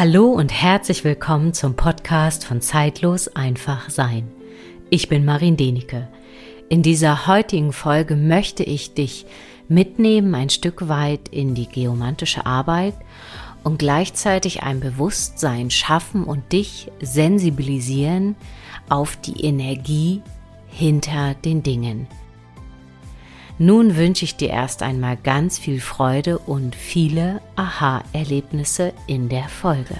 Hallo und herzlich willkommen zum Podcast von Zeitlos einfach sein. Ich bin Marin Denike. In dieser heutigen Folge möchte ich dich mitnehmen ein Stück weit in die geomantische Arbeit und gleichzeitig ein Bewusstsein schaffen und dich sensibilisieren auf die Energie hinter den Dingen. Nun wünsche ich dir erst einmal ganz viel Freude und viele Aha-Erlebnisse in der Folge.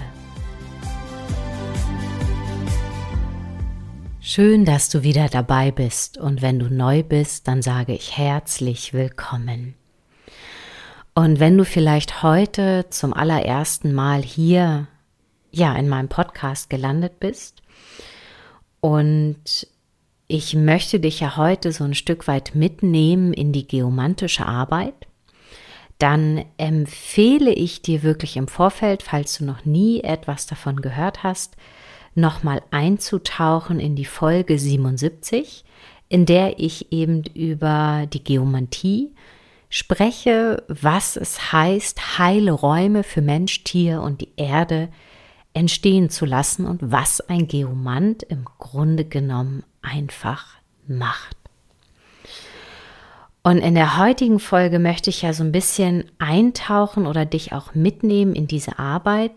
Schön, dass du wieder dabei bist und wenn du neu bist, dann sage ich herzlich willkommen. Und wenn du vielleicht heute zum allerersten Mal hier ja in meinem Podcast gelandet bist und ich möchte dich ja heute so ein Stück weit mitnehmen in die geomantische Arbeit. Dann empfehle ich dir wirklich im Vorfeld, falls du noch nie etwas davon gehört hast, nochmal einzutauchen in die Folge 77, in der ich eben über die Geomantie spreche, was es heißt, heile Räume für Mensch, Tier und die Erde entstehen zu lassen und was ein Geomant im Grunde genommen einfach macht. Und in der heutigen Folge möchte ich ja so ein bisschen eintauchen oder dich auch mitnehmen in diese Arbeit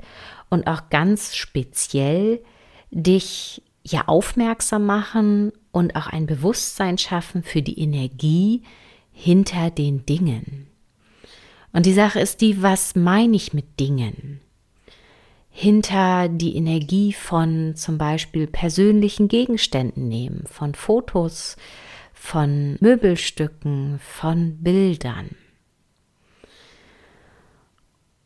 und auch ganz speziell dich ja aufmerksam machen und auch ein Bewusstsein schaffen für die Energie hinter den Dingen. Und die Sache ist die, was meine ich mit Dingen? Hinter die Energie von zum Beispiel persönlichen Gegenständen nehmen, von Fotos, von Möbelstücken, von Bildern.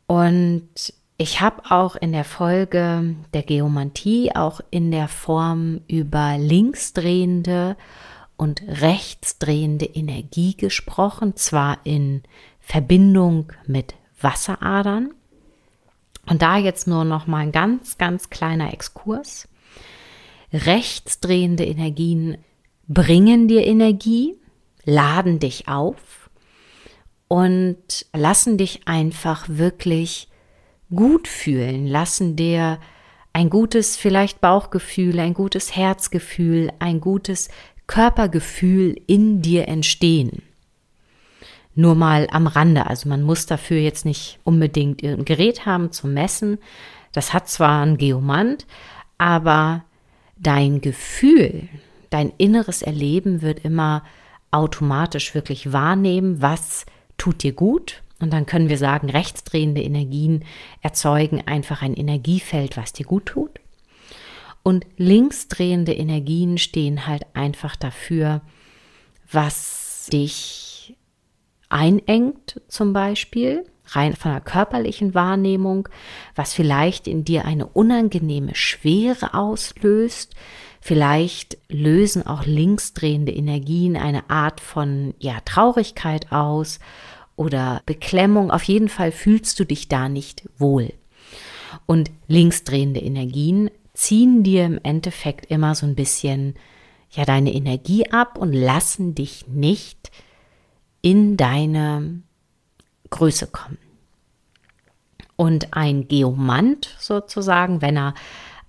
Und ich habe auch in der Folge der Geomantie auch in der Form über linksdrehende und rechtsdrehende Energie gesprochen, zwar in Verbindung mit Wasseradern, und da jetzt nur noch mal ein ganz, ganz kleiner Exkurs. Rechtsdrehende Energien bringen dir Energie, laden dich auf und lassen dich einfach wirklich gut fühlen, lassen dir ein gutes vielleicht Bauchgefühl, ein gutes Herzgefühl, ein gutes Körpergefühl in dir entstehen. Nur mal am Rande. Also man muss dafür jetzt nicht unbedingt ein Gerät haben zum Messen. Das hat zwar ein Geomant, aber dein Gefühl, dein inneres Erleben wird immer automatisch wirklich wahrnehmen, was tut dir gut. Und dann können wir sagen, rechtsdrehende Energien erzeugen einfach ein Energiefeld, was dir gut tut. Und linksdrehende Energien stehen halt einfach dafür, was dich einengt zum Beispiel, rein von der körperlichen Wahrnehmung, was vielleicht in dir eine unangenehme Schwere auslöst. Vielleicht lösen auch linksdrehende Energien eine Art von ja, Traurigkeit aus oder Beklemmung. Auf jeden Fall fühlst du dich da nicht wohl. Und linksdrehende Energien ziehen dir im Endeffekt immer so ein bisschen ja deine Energie ab und lassen dich nicht in deine Größe kommen. Und ein Geomant sozusagen, wenn er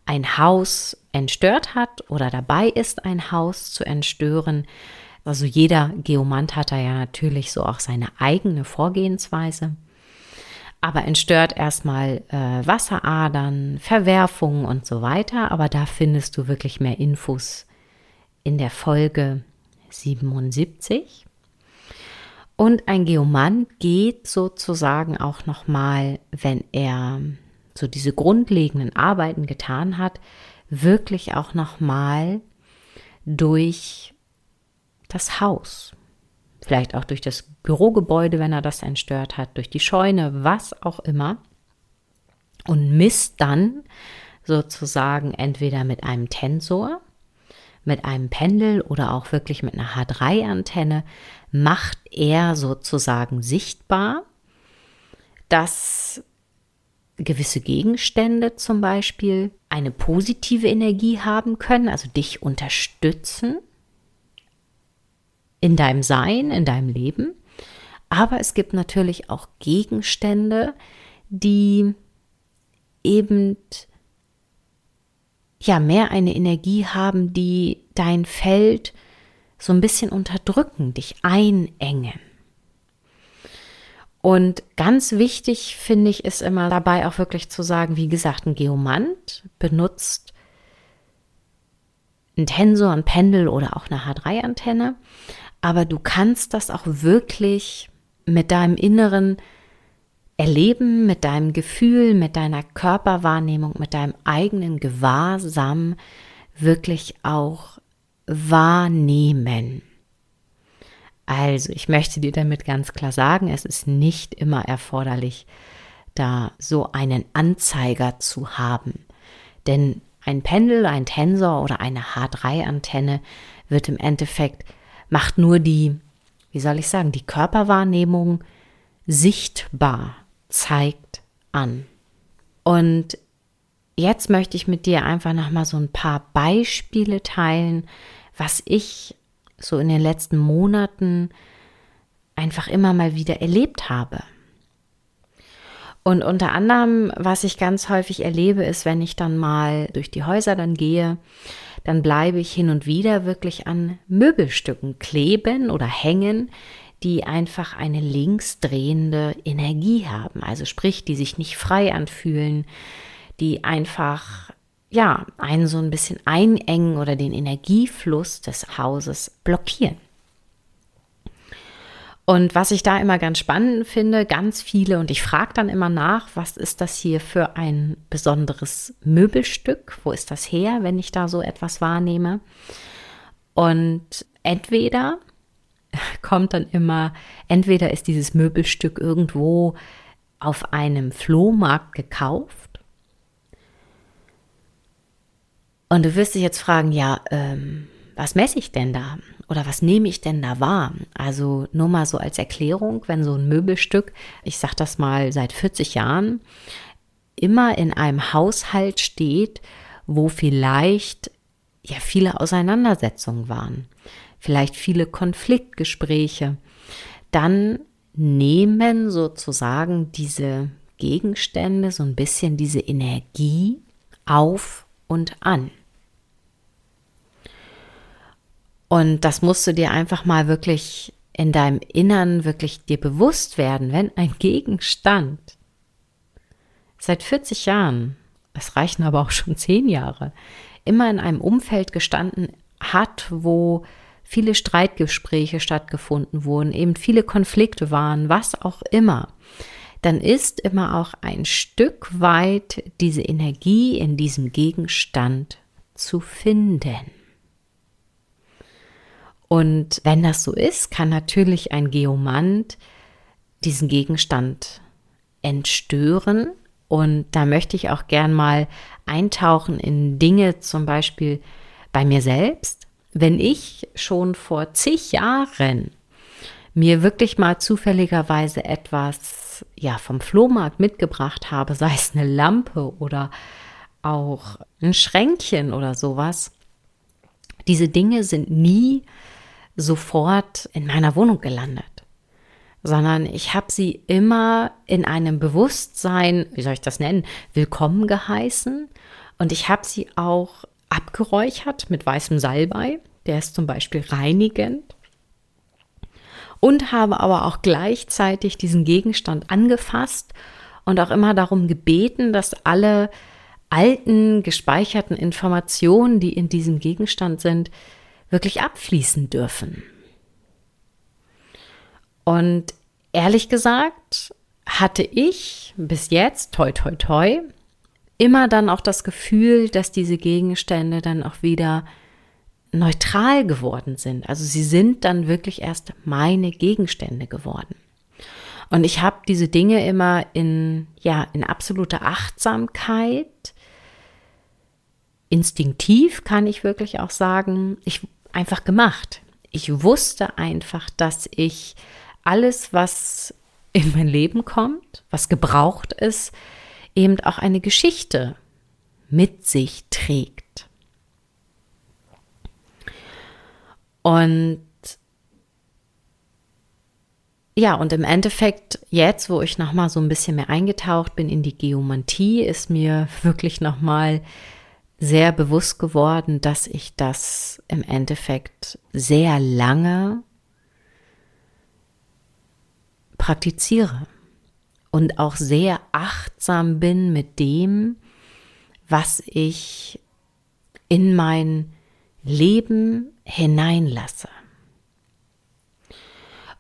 ein Haus entstört hat oder dabei ist, ein Haus zu entstören, also jeder Geomant hat da ja natürlich so auch seine eigene Vorgehensweise, aber entstört erstmal äh, Wasseradern, Verwerfungen und so weiter, aber da findest du wirklich mehr Infos in der Folge 77. Und ein Geomant geht sozusagen auch nochmal, wenn er so diese grundlegenden Arbeiten getan hat, wirklich auch nochmal durch das Haus. Vielleicht auch durch das Bürogebäude, wenn er das entstört hat, durch die Scheune, was auch immer. Und misst dann sozusagen entweder mit einem Tensor, mit einem Pendel oder auch wirklich mit einer H3-Antenne, macht er sozusagen sichtbar, dass gewisse Gegenstände zum Beispiel eine positive Energie haben können, also dich unterstützen in deinem Sein, in deinem Leben. Aber es gibt natürlich auch Gegenstände, die eben ja mehr eine Energie haben, die dein Feld so ein bisschen unterdrücken, dich einengen. Und ganz wichtig finde ich ist immer dabei auch wirklich zu sagen, wie gesagt, ein Geomant benutzt ein Tensor, ein Pendel oder auch eine H3-Antenne, aber du kannst das auch wirklich mit deinem inneren Erleben, mit deinem Gefühl, mit deiner Körperwahrnehmung, mit deinem eigenen Gewahrsam wirklich auch wahrnehmen. Also, ich möchte dir damit ganz klar sagen, es ist nicht immer erforderlich, da so einen Anzeiger zu haben. Denn ein Pendel, ein Tensor oder eine H3-Antenne wird im Endeffekt, macht nur die, wie soll ich sagen, die Körperwahrnehmung sichtbar, zeigt an. Und jetzt möchte ich mit dir einfach nochmal so ein paar Beispiele teilen, was ich so in den letzten Monaten einfach immer mal wieder erlebt habe. Und unter anderem, was ich ganz häufig erlebe, ist, wenn ich dann mal durch die Häuser dann gehe, dann bleibe ich hin und wieder wirklich an Möbelstücken kleben oder hängen, die einfach eine linksdrehende Energie haben. Also sprich, die sich nicht frei anfühlen, die einfach ja, einen so ein bisschen einengen oder den Energiefluss des Hauses blockieren. Und was ich da immer ganz spannend finde, ganz viele, und ich frage dann immer nach, was ist das hier für ein besonderes Möbelstück? Wo ist das her, wenn ich da so etwas wahrnehme? Und entweder kommt dann immer, entweder ist dieses Möbelstück irgendwo auf einem Flohmarkt gekauft Und du wirst dich jetzt fragen, ja, ähm, was messe ich denn da? Oder was nehme ich denn da wahr? Also nur mal so als Erklärung, wenn so ein Möbelstück, ich sage das mal seit 40 Jahren, immer in einem Haushalt steht, wo vielleicht ja viele Auseinandersetzungen waren, vielleicht viele Konfliktgespräche, dann nehmen sozusagen diese Gegenstände so ein bisschen diese Energie auf und an. Und das musst du dir einfach mal wirklich in deinem Innern wirklich dir bewusst werden, wenn ein Gegenstand seit 40 Jahren, es reichen aber auch schon 10 Jahre, immer in einem Umfeld gestanden hat, wo viele Streitgespräche stattgefunden wurden, eben viele Konflikte waren, was auch immer, dann ist immer auch ein Stück weit diese Energie in diesem Gegenstand zu finden. Und wenn das so ist, kann natürlich ein Geomant diesen Gegenstand entstören. Und da möchte ich auch gern mal eintauchen in Dinge, zum Beispiel bei mir selbst. Wenn ich schon vor zig Jahren mir wirklich mal zufälligerweise etwas ja vom Flohmarkt mitgebracht habe, sei es eine Lampe oder auch ein Schränkchen oder sowas, diese Dinge sind nie sofort in meiner Wohnung gelandet, sondern ich habe sie immer in einem Bewusstsein, wie soll ich das nennen, willkommen geheißen. Und ich habe sie auch abgeräuchert mit weißem Salbei, der ist zum Beispiel reinigend und habe aber auch gleichzeitig diesen Gegenstand angefasst und auch immer darum gebeten, dass alle alten gespeicherten Informationen, die in diesem Gegenstand sind, wirklich abfließen dürfen. Und ehrlich gesagt hatte ich bis jetzt, toi, toi, toi, immer dann auch das Gefühl, dass diese Gegenstände dann auch wieder neutral geworden sind. Also sie sind dann wirklich erst meine Gegenstände geworden. Und ich habe diese Dinge immer in, ja, in absoluter Achtsamkeit, instinktiv kann ich wirklich auch sagen, ich einfach gemacht. Ich wusste einfach, dass ich alles, was in mein Leben kommt, was gebraucht ist, eben auch eine Geschichte mit sich trägt. Und ja, und im Endeffekt, jetzt, wo ich nochmal so ein bisschen mehr eingetaucht bin in die Geomantie, ist mir wirklich nochmal sehr bewusst geworden, dass ich das im Endeffekt sehr lange praktiziere und auch sehr achtsam bin mit dem, was ich in mein Leben hineinlasse.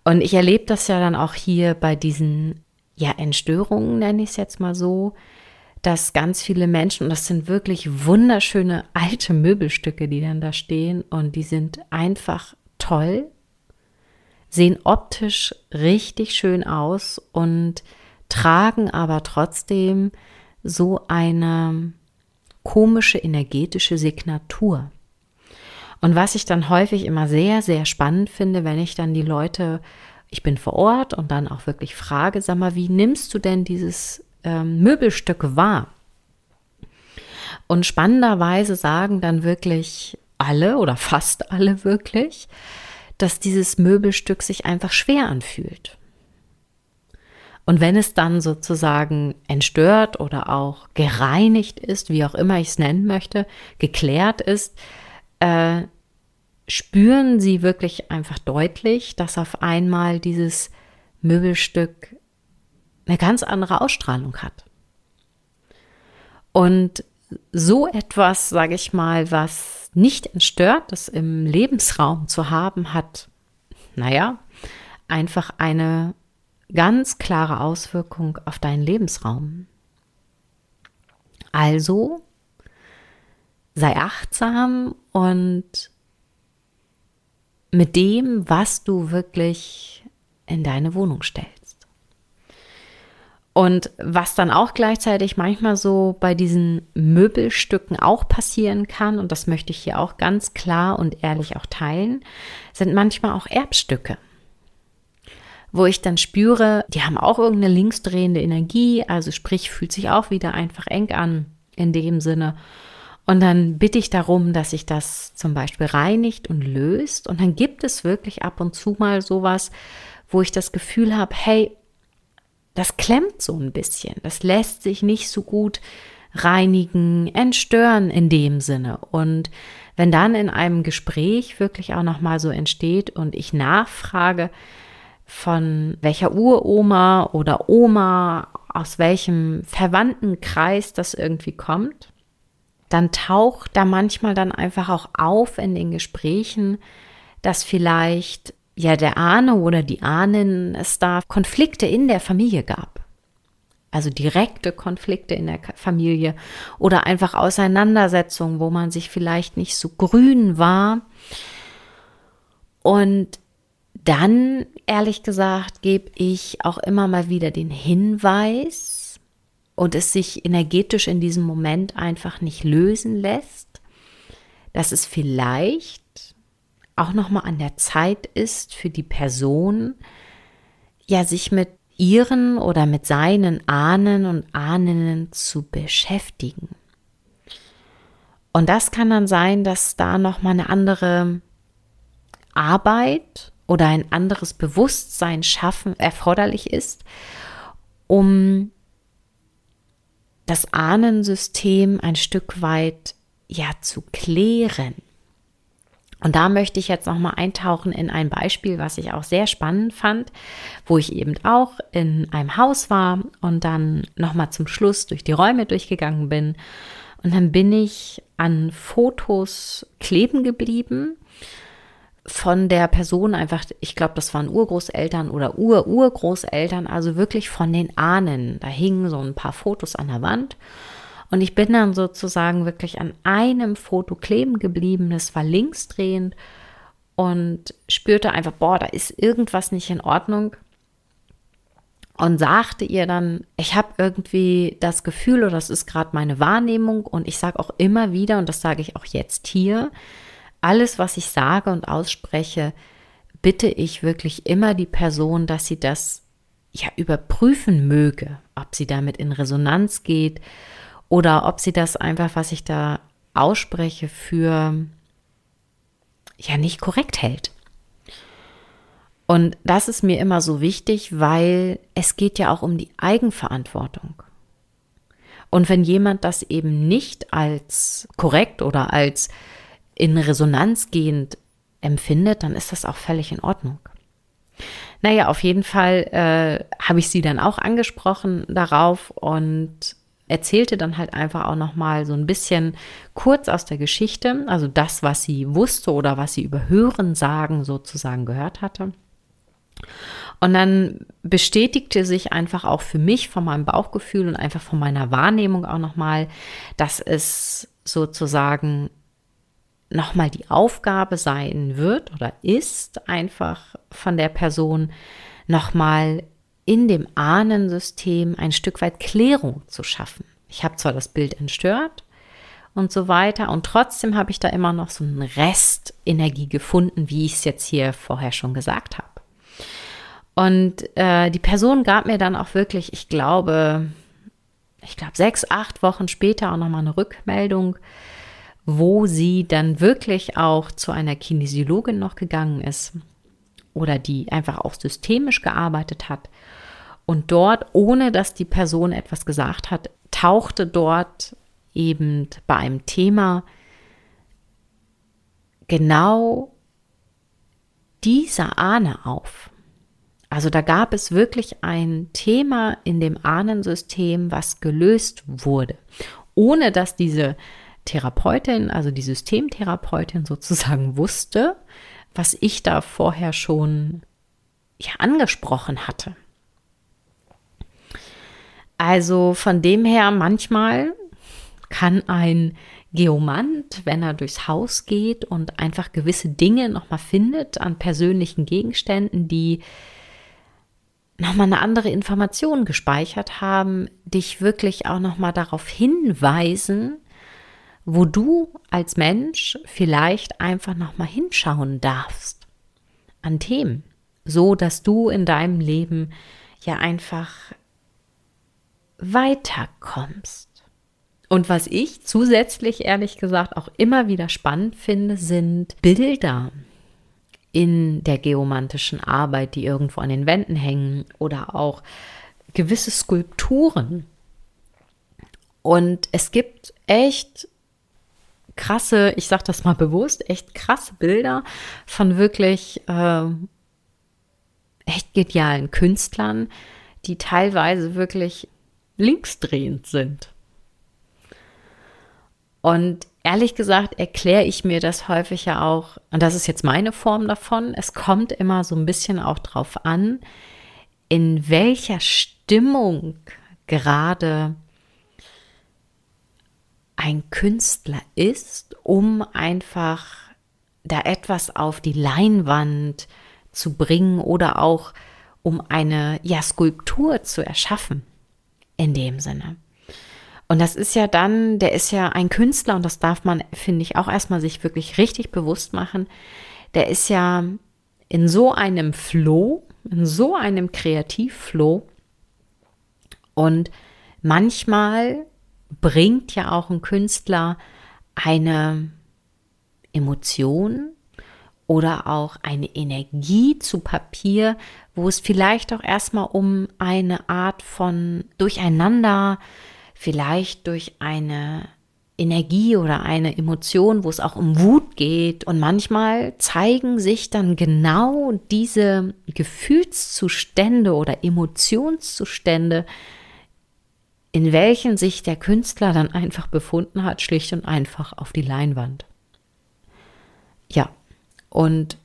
Und ich erlebe das ja dann auch hier bei diesen ja, Entstörungen, nenne ich es jetzt mal so, dass ganz viele Menschen, und das sind wirklich wunderschöne alte Möbelstücke, die dann da stehen, und die sind einfach toll, sehen optisch richtig schön aus und tragen aber trotzdem so eine komische energetische Signatur. Und was ich dann häufig immer sehr, sehr spannend finde, wenn ich dann die Leute, ich bin vor Ort und dann auch wirklich frage, sag mal, wie nimmst du denn dieses ähm, Möbelstück wahr? Und spannenderweise sagen dann wirklich alle oder fast alle wirklich, dass dieses Möbelstück sich einfach schwer anfühlt. Und wenn es dann sozusagen entstört oder auch gereinigt ist, wie auch immer ich es nennen möchte, geklärt ist, äh, spüren sie wirklich einfach deutlich, dass auf einmal dieses Möbelstück eine ganz andere Ausstrahlung hat. Und so etwas, sage ich mal, was nicht entstört ist im Lebensraum zu haben, hat, naja, einfach eine ganz klare Auswirkung auf deinen Lebensraum. Also sei achtsam und mit dem, was du wirklich in deine Wohnung stellst. Und was dann auch gleichzeitig manchmal so bei diesen Möbelstücken auch passieren kann, und das möchte ich hier auch ganz klar und ehrlich auch teilen, sind manchmal auch Erbstücke. Wo ich dann spüre, die haben auch irgendeine linksdrehende Energie, also sprich, fühlt sich auch wieder einfach eng an in dem Sinne. Und dann bitte ich darum, dass sich das zum Beispiel reinigt und löst. Und dann gibt es wirklich ab und zu mal sowas, wo ich das Gefühl habe, hey, das klemmt so ein bisschen. Das lässt sich nicht so gut reinigen, entstören in dem Sinne. Und wenn dann in einem Gespräch wirklich auch nochmal so entsteht und ich nachfrage, von welcher Uroma oder Oma, aus welchem Verwandtenkreis das irgendwie kommt, dann taucht da manchmal dann einfach auch auf in den Gesprächen, dass vielleicht ja der Ahne oder die Ahnen es da Konflikte in der Familie gab. Also direkte Konflikte in der Familie oder einfach Auseinandersetzungen, wo man sich vielleicht nicht so grün war. Und dann, ehrlich gesagt, gebe ich auch immer mal wieder den Hinweis, und es sich energetisch in diesem Moment einfach nicht lösen lässt, dass es vielleicht auch noch mal an der Zeit ist für die Person, ja sich mit ihren oder mit seinen Ahnen und Ahnen zu beschäftigen. Und das kann dann sein, dass da noch mal eine andere Arbeit oder ein anderes Bewusstsein schaffen erforderlich ist, um das Ahnensystem ein Stück weit ja zu klären. Und da möchte ich jetzt noch mal eintauchen in ein Beispiel, was ich auch sehr spannend fand, wo ich eben auch in einem Haus war und dann noch mal zum Schluss durch die Räume durchgegangen bin und dann bin ich an Fotos kleben geblieben von der Person einfach, ich glaube, das waren Urgroßeltern oder Ur-Urgroßeltern, also wirklich von den Ahnen. Da hingen so ein paar Fotos an der Wand. Und ich bin dann sozusagen wirklich an einem Foto kleben geblieben. Das war linksdrehend und spürte einfach, boah, da ist irgendwas nicht in Ordnung. Und sagte ihr dann, ich habe irgendwie das Gefühl, oder das ist gerade meine Wahrnehmung. Und ich sage auch immer wieder, und das sage ich auch jetzt hier, alles, was ich sage und ausspreche, bitte ich wirklich immer die Person, dass sie das ja überprüfen möge, ob sie damit in Resonanz geht oder ob sie das einfach, was ich da ausspreche, für ja nicht korrekt hält. Und das ist mir immer so wichtig, weil es geht ja auch um die Eigenverantwortung. Und wenn jemand das eben nicht als korrekt oder als in Resonanz gehend empfindet, dann ist das auch völlig in Ordnung. Naja, auf jeden Fall äh, habe ich sie dann auch angesprochen darauf und erzählte dann halt einfach auch noch mal so ein bisschen kurz aus der Geschichte, also das, was sie wusste oder was sie über Hören sagen sozusagen gehört hatte. Und dann bestätigte sich einfach auch für mich von meinem Bauchgefühl und einfach von meiner Wahrnehmung auch noch mal, dass es sozusagen noch mal die Aufgabe sein wird oder ist einfach von der Person noch mal in dem Ahnensystem ein Stück weit Klärung zu schaffen. Ich habe zwar das Bild entstört und so weiter und trotzdem habe ich da immer noch so einen Rest Energie gefunden, wie ich es jetzt hier vorher schon gesagt habe. Und äh, die Person gab mir dann auch wirklich, ich glaube, ich glaube sechs, acht Wochen später auch nochmal eine Rückmeldung, wo sie dann wirklich auch zu einer Kinesiologin noch gegangen ist oder die einfach auch systemisch gearbeitet hat und dort, ohne dass die Person etwas gesagt hat, tauchte dort eben bei einem Thema genau dieser Ahne auf. Also da gab es wirklich ein Thema in dem Ahnensystem, was gelöst wurde, ohne dass diese Therapeutin, also die Systemtherapeutin sozusagen wusste, was ich da vorher schon ja, angesprochen hatte. Also von dem her, manchmal kann ein Geomant, wenn er durchs Haus geht und einfach gewisse Dinge nochmal findet an persönlichen Gegenständen, die nochmal eine andere Information gespeichert haben, dich wirklich auch nochmal darauf hinweisen, wo du als Mensch vielleicht einfach nochmal hinschauen darfst an Themen, so dass du in deinem Leben ja einfach weiterkommst. Und was ich zusätzlich ehrlich gesagt auch immer wieder spannend finde, sind Bilder in der geomantischen Arbeit, die irgendwo an den Wänden hängen oder auch gewisse Skulpturen. Und es gibt echt krasse, ich sage das mal bewusst, echt krasse Bilder von wirklich äh, echt genialen Künstlern, die teilweise wirklich linksdrehend sind. Und ehrlich gesagt erkläre ich mir das häufig ja auch, und das ist jetzt meine Form davon, es kommt immer so ein bisschen auch drauf an, in welcher Stimmung gerade ein Künstler ist, um einfach da etwas auf die Leinwand zu bringen oder auch um eine ja, Skulptur zu erschaffen in dem Sinne. Und das ist ja dann, der ist ja ein Künstler und das darf man, finde ich, auch erstmal sich wirklich richtig bewusst machen. Der ist ja in so einem Flow, in so einem Kreativflow und manchmal bringt ja auch ein Künstler eine Emotion oder auch eine Energie zu Papier, wo es vielleicht auch erstmal um eine Art von Durcheinander, vielleicht durch eine Energie oder eine Emotion, wo es auch um Wut geht. Und manchmal zeigen sich dann genau diese Gefühlszustände oder Emotionszustände, in welchen sich der Künstler dann einfach befunden hat, schlicht und einfach auf die Leinwand. Ja, und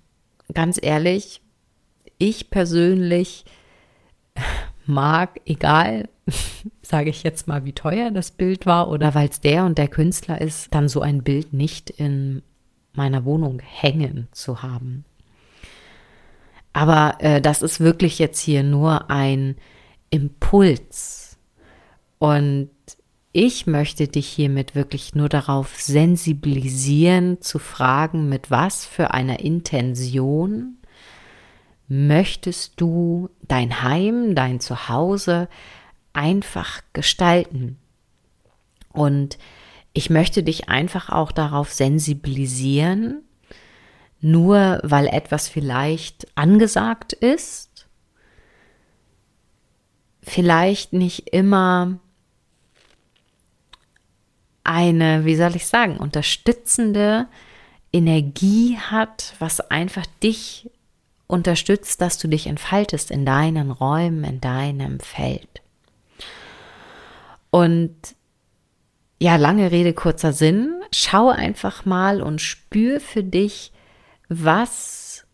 ganz ehrlich, ich persönlich mag, egal, sage ich jetzt mal, wie teuer das Bild war oder weil es der und der Künstler ist, dann so ein Bild nicht in meiner Wohnung hängen zu haben. Aber äh, das ist wirklich jetzt hier nur ein Impuls. Und ich möchte dich hiermit wirklich nur darauf sensibilisieren, zu fragen, mit was für einer Intention möchtest du dein Heim, dein Zuhause einfach gestalten. Und ich möchte dich einfach auch darauf sensibilisieren, nur weil etwas vielleicht angesagt ist, vielleicht nicht immer eine, wie soll ich sagen, unterstützende Energie hat, was einfach dich unterstützt, dass du dich entfaltest in deinen Räumen, in deinem Feld. Und ja, lange Rede, kurzer Sinn. Schau einfach mal und spür für dich, was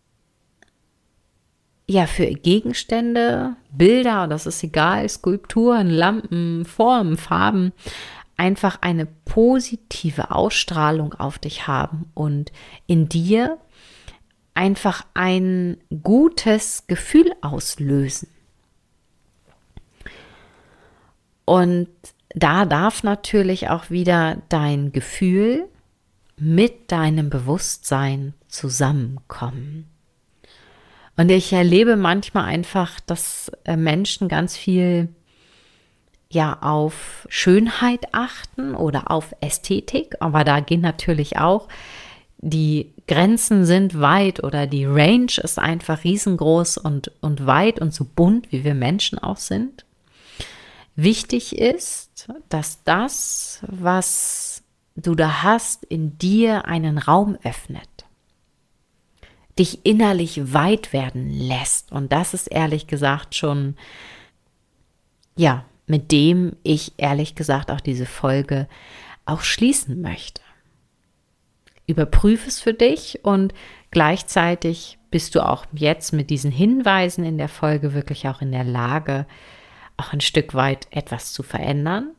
ja für Gegenstände, Bilder, das ist egal, Skulpturen, Lampen, Formen, Farben, einfach eine positive Ausstrahlung auf dich haben und in dir einfach ein gutes Gefühl auslösen. Und da darf natürlich auch wieder dein Gefühl mit deinem Bewusstsein zusammenkommen. Und ich erlebe manchmal einfach, dass äh, Menschen ganz viel ja auf Schönheit achten oder auf Ästhetik, aber da gehen natürlich auch die Grenzen sind weit oder die Range ist einfach riesengroß und, und weit und so bunt, wie wir Menschen auch sind. Wichtig ist, dass das, was du da hast, in dir einen Raum öffnet, dich innerlich weit werden lässt. Und das ist ehrlich gesagt schon, ja, mit dem ich ehrlich gesagt auch diese Folge auch schließen möchte. Überprüfe es für dich und gleichzeitig bist du auch jetzt mit diesen Hinweisen in der Folge wirklich auch in der Lage, auch ein Stück weit etwas zu verändern.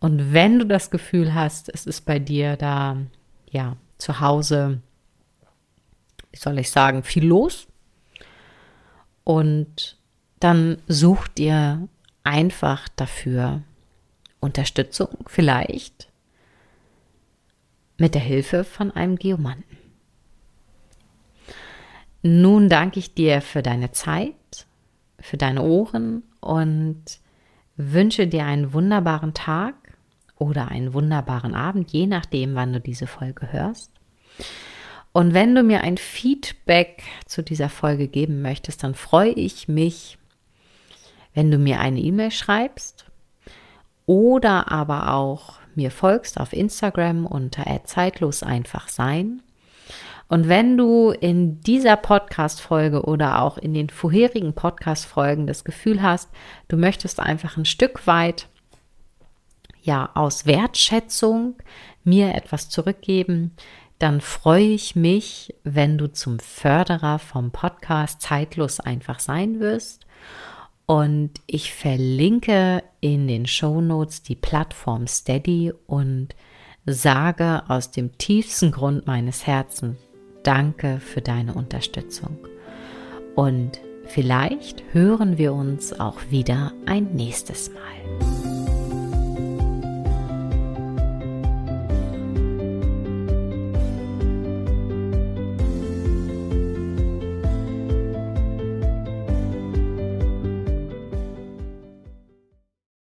Und wenn du das Gefühl hast, es ist bei dir da, ja, zu Hause, wie soll ich sagen, viel los, und dann such dir einfach dafür Unterstützung, vielleicht mit der Hilfe von einem Geomanten. Nun danke ich dir für deine Zeit, für deine Ohren und wünsche dir einen wunderbaren Tag oder einen wunderbaren Abend, je nachdem, wann du diese Folge hörst. Und wenn du mir ein Feedback zu dieser Folge geben möchtest, dann freue ich mich, wenn du mir eine E-Mail schreibst oder aber auch mir folgst auf Instagram unter zeitlos einfach sein. Und wenn du in dieser Podcast-Folge oder auch in den vorherigen Podcast-Folgen das Gefühl hast, du möchtest einfach ein Stück weit ja aus Wertschätzung mir etwas zurückgeben, dann freue ich mich, wenn du zum Förderer vom Podcast zeitlos einfach sein wirst und ich verlinke in den Show Notes die Plattform Steady und sage aus dem tiefsten Grund meines Herzens Danke für deine Unterstützung. Und vielleicht hören wir uns auch wieder ein nächstes Mal.